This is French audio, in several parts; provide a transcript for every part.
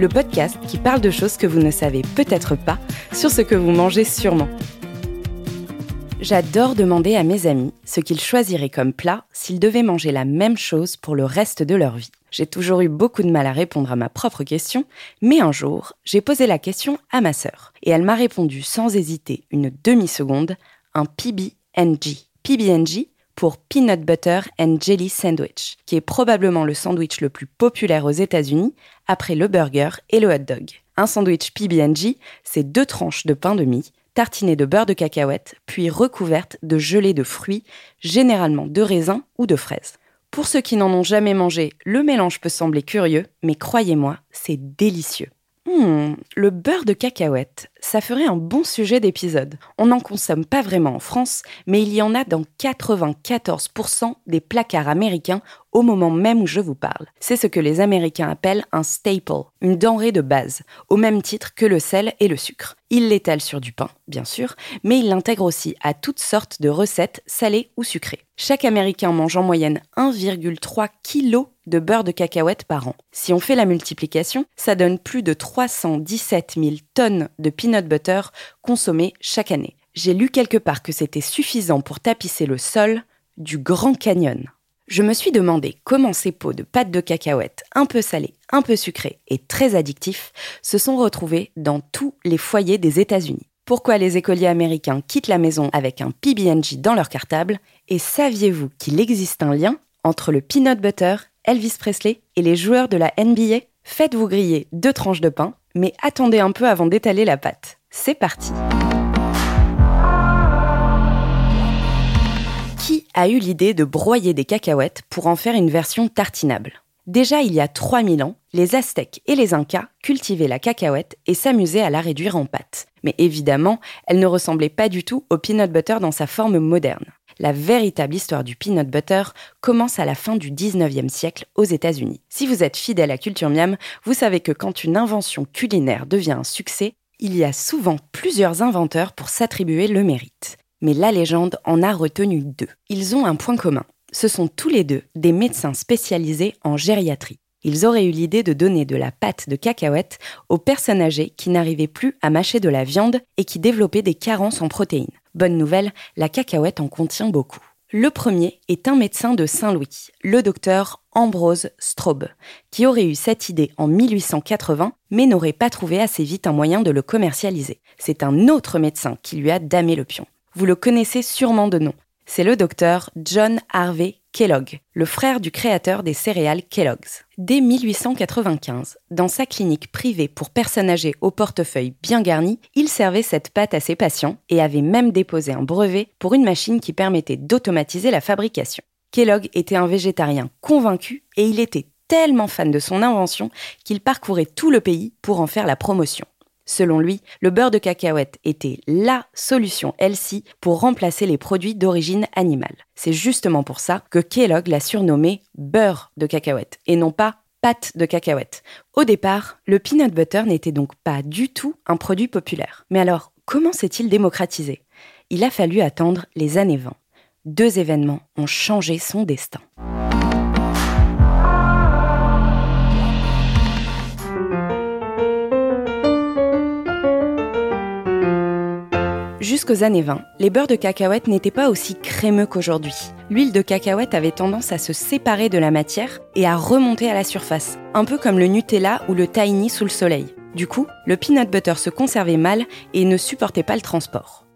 le podcast qui parle de choses que vous ne savez peut-être pas sur ce que vous mangez sûrement. J'adore demander à mes amis ce qu'ils choisiraient comme plat s'ils devaient manger la même chose pour le reste de leur vie. J'ai toujours eu beaucoup de mal à répondre à ma propre question, mais un jour, j'ai posé la question à ma sœur et elle m'a répondu sans hésiter une demi-seconde un PB&G. PB&G pour Peanut Butter and Jelly Sandwich, qui est probablement le sandwich le plus populaire aux États-Unis après le burger et le hot dog. Un sandwich PB&G, c'est deux tranches de pain de mie tartinées de beurre de cacahuète, puis recouvertes de gelée de fruits, généralement de raisins ou de fraises. Pour ceux qui n'en ont jamais mangé, le mélange peut sembler curieux, mais croyez-moi, c'est délicieux. Hmm, le beurre de cacahuète, ça ferait un bon sujet d'épisode. On n'en consomme pas vraiment en France, mais il y en a dans 94% des placards américains au moment même où je vous parle. C'est ce que les Américains appellent un staple, une denrée de base, au même titre que le sel et le sucre. Ils l'étalent sur du pain, bien sûr, mais ils l'intègrent aussi à toutes sortes de recettes salées ou sucrées. Chaque Américain mange en moyenne 1,3 kg de beurre de cacahuète par an. Si on fait la multiplication, ça donne plus de 317 000 tonnes de peanut butter consommées chaque année. J'ai lu quelque part que c'était suffisant pour tapisser le sol du Grand Canyon. Je me suis demandé comment ces pots de pâte de cacahuète un peu salés, un peu sucrés et très addictifs se sont retrouvés dans tous les foyers des États-Unis. Pourquoi les écoliers américains quittent la maison avec un PB&J dans leur cartable? Et saviez-vous qu'il existe un lien entre le peanut butter, Elvis Presley et les joueurs de la NBA Faites-vous griller deux tranches de pain, mais attendez un peu avant d'étaler la pâte. C'est parti Qui a eu l'idée de broyer des cacahuètes pour en faire une version tartinable? Déjà il y a 3000 ans, les Aztèques et les Incas cultivaient la cacahuète et s'amusaient à la réduire en pâte. Mais évidemment, elle ne ressemblait pas du tout au peanut butter dans sa forme moderne. La véritable histoire du peanut butter commence à la fin du 19e siècle aux États-Unis. Si vous êtes fidèle à Culture Miam, vous savez que quand une invention culinaire devient un succès, il y a souvent plusieurs inventeurs pour s'attribuer le mérite. Mais la légende en a retenu deux. Ils ont un point commun. Ce sont tous les deux des médecins spécialisés en gériatrie. Ils auraient eu l'idée de donner de la pâte de cacahuète aux personnes âgées qui n'arrivaient plus à mâcher de la viande et qui développaient des carences en protéines. Bonne nouvelle, la cacahuète en contient beaucoup. Le premier est un médecin de Saint-Louis, le docteur Ambrose Straub, qui aurait eu cette idée en 1880, mais n'aurait pas trouvé assez vite un moyen de le commercialiser. C'est un autre médecin qui lui a damé le pion. Vous le connaissez sûrement de nom. C'est le docteur John Harvey Kellogg, le frère du créateur des céréales Kellogg's. Dès 1895, dans sa clinique privée pour personnes âgées au portefeuille bien garni, il servait cette pâte à ses patients et avait même déposé un brevet pour une machine qui permettait d'automatiser la fabrication. Kellogg était un végétarien convaincu et il était tellement fan de son invention qu'il parcourait tout le pays pour en faire la promotion. Selon lui, le beurre de cacahuète était LA solution healthy pour remplacer les produits d'origine animale. C'est justement pour ça que Kellogg l'a surnommé beurre de cacahuète et non pas pâte de cacahuète. Au départ, le peanut butter n'était donc pas du tout un produit populaire. Mais alors, comment s'est-il démocratisé? Il a fallu attendre les années 20. Deux événements ont changé son destin. Jusqu'aux années 20, les beurres de cacahuète n'étaient pas aussi crémeux qu'aujourd'hui. L'huile de cacahuète avait tendance à se séparer de la matière et à remonter à la surface, un peu comme le Nutella ou le tahini sous le soleil. Du coup, le peanut butter se conservait mal et ne supportait pas le transport.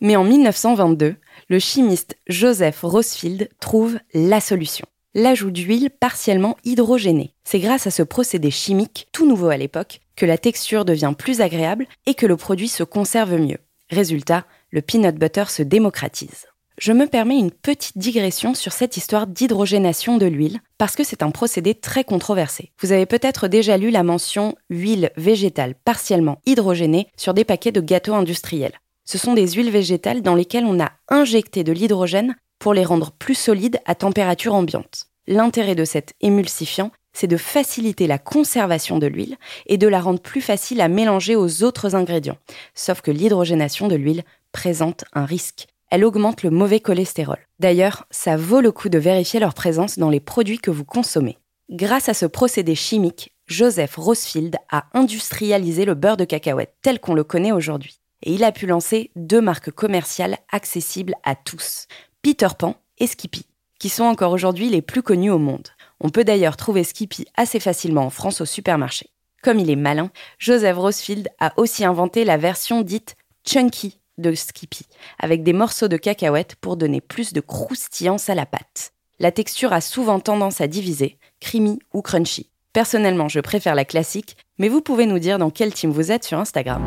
Mais en 1922, le chimiste Joseph Rosefield trouve la solution. l'ajout d'huile partiellement hydrogénée. C'est grâce à ce procédé chimique, tout nouveau à l'époque, que la texture devient plus agréable et que le produit se conserve mieux. Résultat, le peanut butter se démocratise. Je me permets une petite digression sur cette histoire d'hydrogénation de l'huile, parce que c'est un procédé très controversé. Vous avez peut-être déjà lu la mention huile végétale partiellement hydrogénée sur des paquets de gâteaux industriels. Ce sont des huiles végétales dans lesquelles on a injecté de l'hydrogène pour les rendre plus solides à température ambiante. L'intérêt de cet émulsifiant, c'est de faciliter la conservation de l'huile et de la rendre plus facile à mélanger aux autres ingrédients. Sauf que l'hydrogénation de l'huile présente un risque. Elle augmente le mauvais cholestérol. D'ailleurs, ça vaut le coup de vérifier leur présence dans les produits que vous consommez. Grâce à ce procédé chimique, Joseph Rosefield a industrialisé le beurre de cacahuète tel qu'on le connaît aujourd'hui. Et il a pu lancer deux marques commerciales accessibles à tous. Peter Pan et Skippy, qui sont encore aujourd'hui les plus connus au monde. On peut d'ailleurs trouver Skippy assez facilement en France au supermarché. Comme il est malin, Joseph Rosefield a aussi inventé la version dite chunky de Skippy, avec des morceaux de cacahuètes pour donner plus de croustillance à la pâte. La texture a souvent tendance à diviser, creamy ou crunchy. Personnellement, je préfère la classique, mais vous pouvez nous dire dans quel team vous êtes sur Instagram.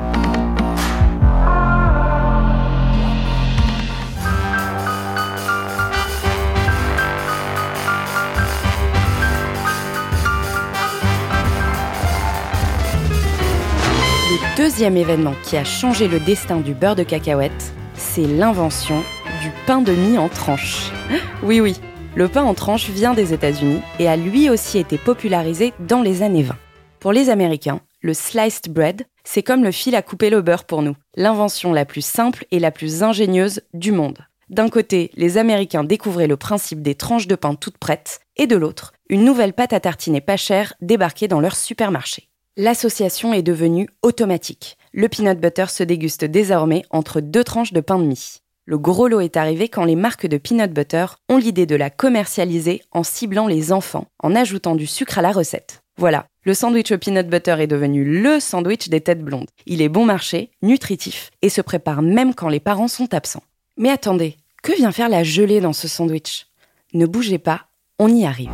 Deuxième événement qui a changé le destin du beurre de cacahuète, c'est l'invention du pain de mie en tranche. Oui, oui, le pain en tranche vient des États-Unis et a lui aussi été popularisé dans les années 20. Pour les Américains, le sliced bread, c'est comme le fil à couper le beurre pour nous, l'invention la plus simple et la plus ingénieuse du monde. D'un côté, les Américains découvraient le principe des tranches de pain toutes prêtes, et de l'autre, une nouvelle pâte à tartiner pas chère débarquait dans leur supermarché. L'association est devenue automatique. Le peanut butter se déguste désormais entre deux tranches de pain de mie. Le gros lot est arrivé quand les marques de peanut butter ont l'idée de la commercialiser en ciblant les enfants, en ajoutant du sucre à la recette. Voilà, le sandwich au peanut butter est devenu le sandwich des têtes blondes. Il est bon marché, nutritif et se prépare même quand les parents sont absents. Mais attendez, que vient faire la gelée dans ce sandwich? Ne bougez pas, on y arrive.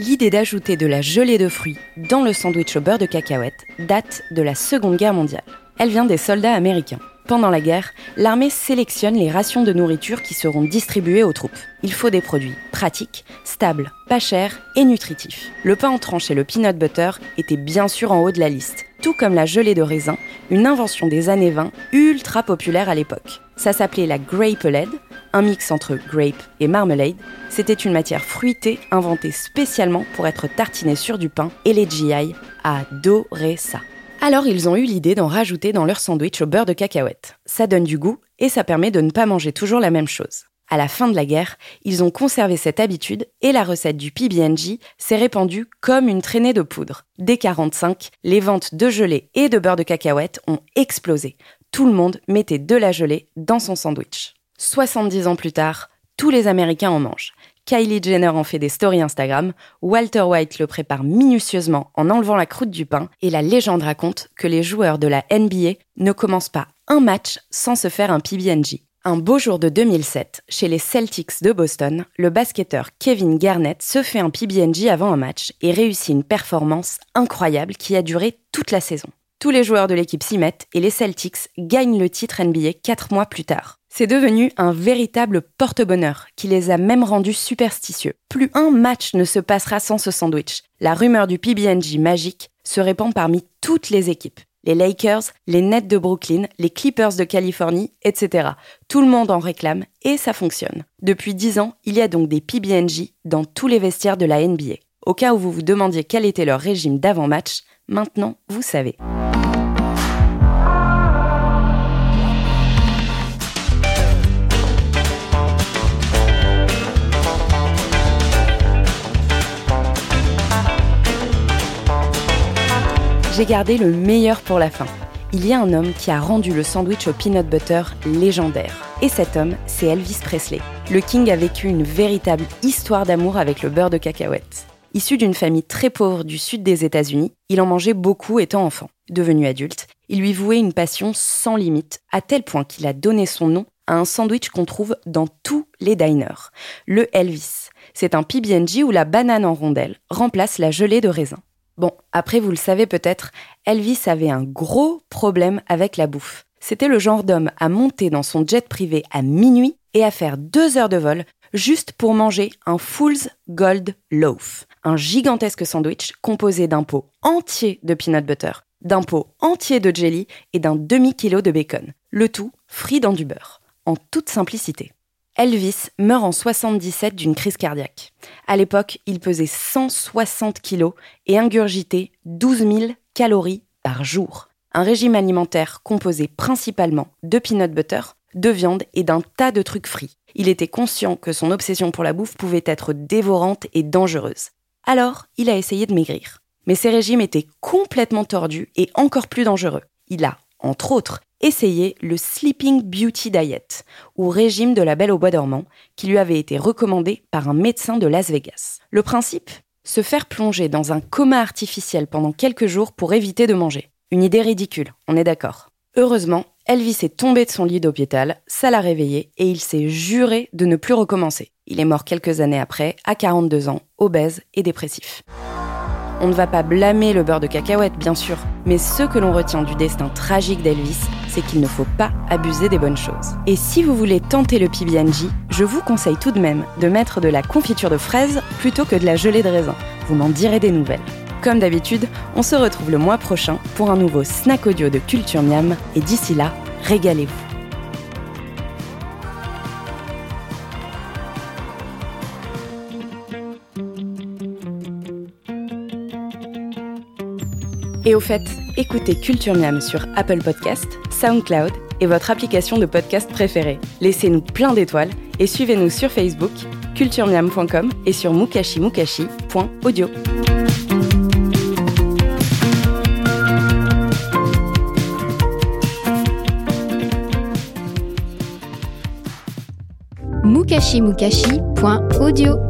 L'idée d'ajouter de la gelée de fruits dans le sandwich au beurre de cacahuète date de la Seconde Guerre mondiale. Elle vient des soldats américains. Pendant la guerre, l'armée sélectionne les rations de nourriture qui seront distribuées aux troupes. Il faut des produits pratiques, stables, pas chers et nutritifs. Le pain en tranche et le peanut butter étaient bien sûr en haut de la liste, tout comme la gelée de raisin, une invention des années 20 ultra populaire à l'époque. Ça s'appelait la grapelade, un mix entre grape et marmalade. C'était une matière fruitée inventée spécialement pour être tartinée sur du pain et les GI adoraient ça. Alors ils ont eu l'idée d'en rajouter dans leur sandwich au beurre de cacahuète. Ça donne du goût et ça permet de ne pas manger toujours la même chose. À la fin de la guerre, ils ont conservé cette habitude et la recette du PB&J s'est répandue comme une traînée de poudre. Dès 45, les ventes de gelée et de beurre de cacahuète ont explosé. Tout le monde mettait de la gelée dans son sandwich. 70 ans plus tard, tous les Américains en mangent. Kylie Jenner en fait des stories Instagram, Walter White le prépare minutieusement en enlevant la croûte du pain, et la légende raconte que les joueurs de la NBA ne commencent pas un match sans se faire un PB&J. Un beau jour de 2007, chez les Celtics de Boston, le basketteur Kevin Garnett se fait un PB&J avant un match et réussit une performance incroyable qui a duré toute la saison. Tous les joueurs de l'équipe s'y mettent et les Celtics gagnent le titre NBA 4 mois plus tard. C'est devenu un véritable porte-bonheur qui les a même rendus superstitieux. Plus un match ne se passera sans ce sandwich. La rumeur du PB&J magique se répand parmi toutes les équipes. Les Lakers, les Nets de Brooklyn, les Clippers de Californie, etc. Tout le monde en réclame et ça fonctionne. Depuis 10 ans, il y a donc des PB&J dans tous les vestiaires de la NBA. Au cas où vous vous demandiez quel était leur régime d'avant-match, maintenant vous savez. J'ai gardé le meilleur pour la fin. Il y a un homme qui a rendu le sandwich au peanut butter légendaire. Et cet homme, c'est Elvis Presley. Le King a vécu une véritable histoire d'amour avec le beurre de cacahuète. Issu d'une famille très pauvre du sud des États-Unis, il en mangeait beaucoup étant enfant. Devenu adulte, il lui vouait une passion sans limite, à tel point qu'il a donné son nom à un sandwich qu'on trouve dans tous les diners, le Elvis. C'est un PB&J où la banane en rondelle remplace la gelée de raisin. Bon, après vous le savez peut-être, Elvis avait un gros problème avec la bouffe. C'était le genre d'homme à monter dans son jet privé à minuit et à faire deux heures de vol juste pour manger un Fool's Gold Loaf, un gigantesque sandwich composé d'un pot entier de peanut butter, d'un pot entier de jelly et d'un demi-kilo de bacon. Le tout frit dans du beurre, en toute simplicité. Elvis meurt en 77 d'une crise cardiaque. À l'époque, il pesait 160 kilos et ingurgitait 12 000 calories par jour. Un régime alimentaire composé principalement de peanut butter, de viande et d'un tas de trucs frits. Il était conscient que son obsession pour la bouffe pouvait être dévorante et dangereuse. Alors, il a essayé de maigrir. Mais ses régimes étaient complètement tordus et encore plus dangereux. Il a, entre autres, essayé le Sleeping Beauty Diet, ou régime de la belle au bois dormant, qui lui avait été recommandé par un médecin de Las Vegas. Le principe? Se faire plonger dans un coma artificiel pendant quelques jours pour éviter de manger. Une idée ridicule, on est d'accord. Heureusement, Elvis est tombé de son lit d'hôpital, ça l'a réveillé et il s'est juré de ne plus recommencer. Il est mort quelques années après, à 42 ans, obèse et dépressif. On ne va pas blâmer le beurre de cacahuète, bien sûr, mais ce que l'on retient du destin tragique d'Elvis, c'est qu'il ne faut pas abuser des bonnes choses. Et si vous voulez tenter le PB&J, je vous conseille tout de même de mettre de la confiture de fraises plutôt que de la gelée de raisin. Vous m'en direz des nouvelles. Comme d'habitude, on se retrouve le mois prochain pour un nouveau snack audio de Culture Miam, et d'ici là, régalez-vous. Et au fait, écoutez Culture Miam sur Apple Podcast, SoundCloud et votre application de podcast préférée. Laissez-nous plein d'étoiles et suivez-nous sur Facebook, culturemiam.com et sur mukashimukashi.audio. mukashimukashi.audio.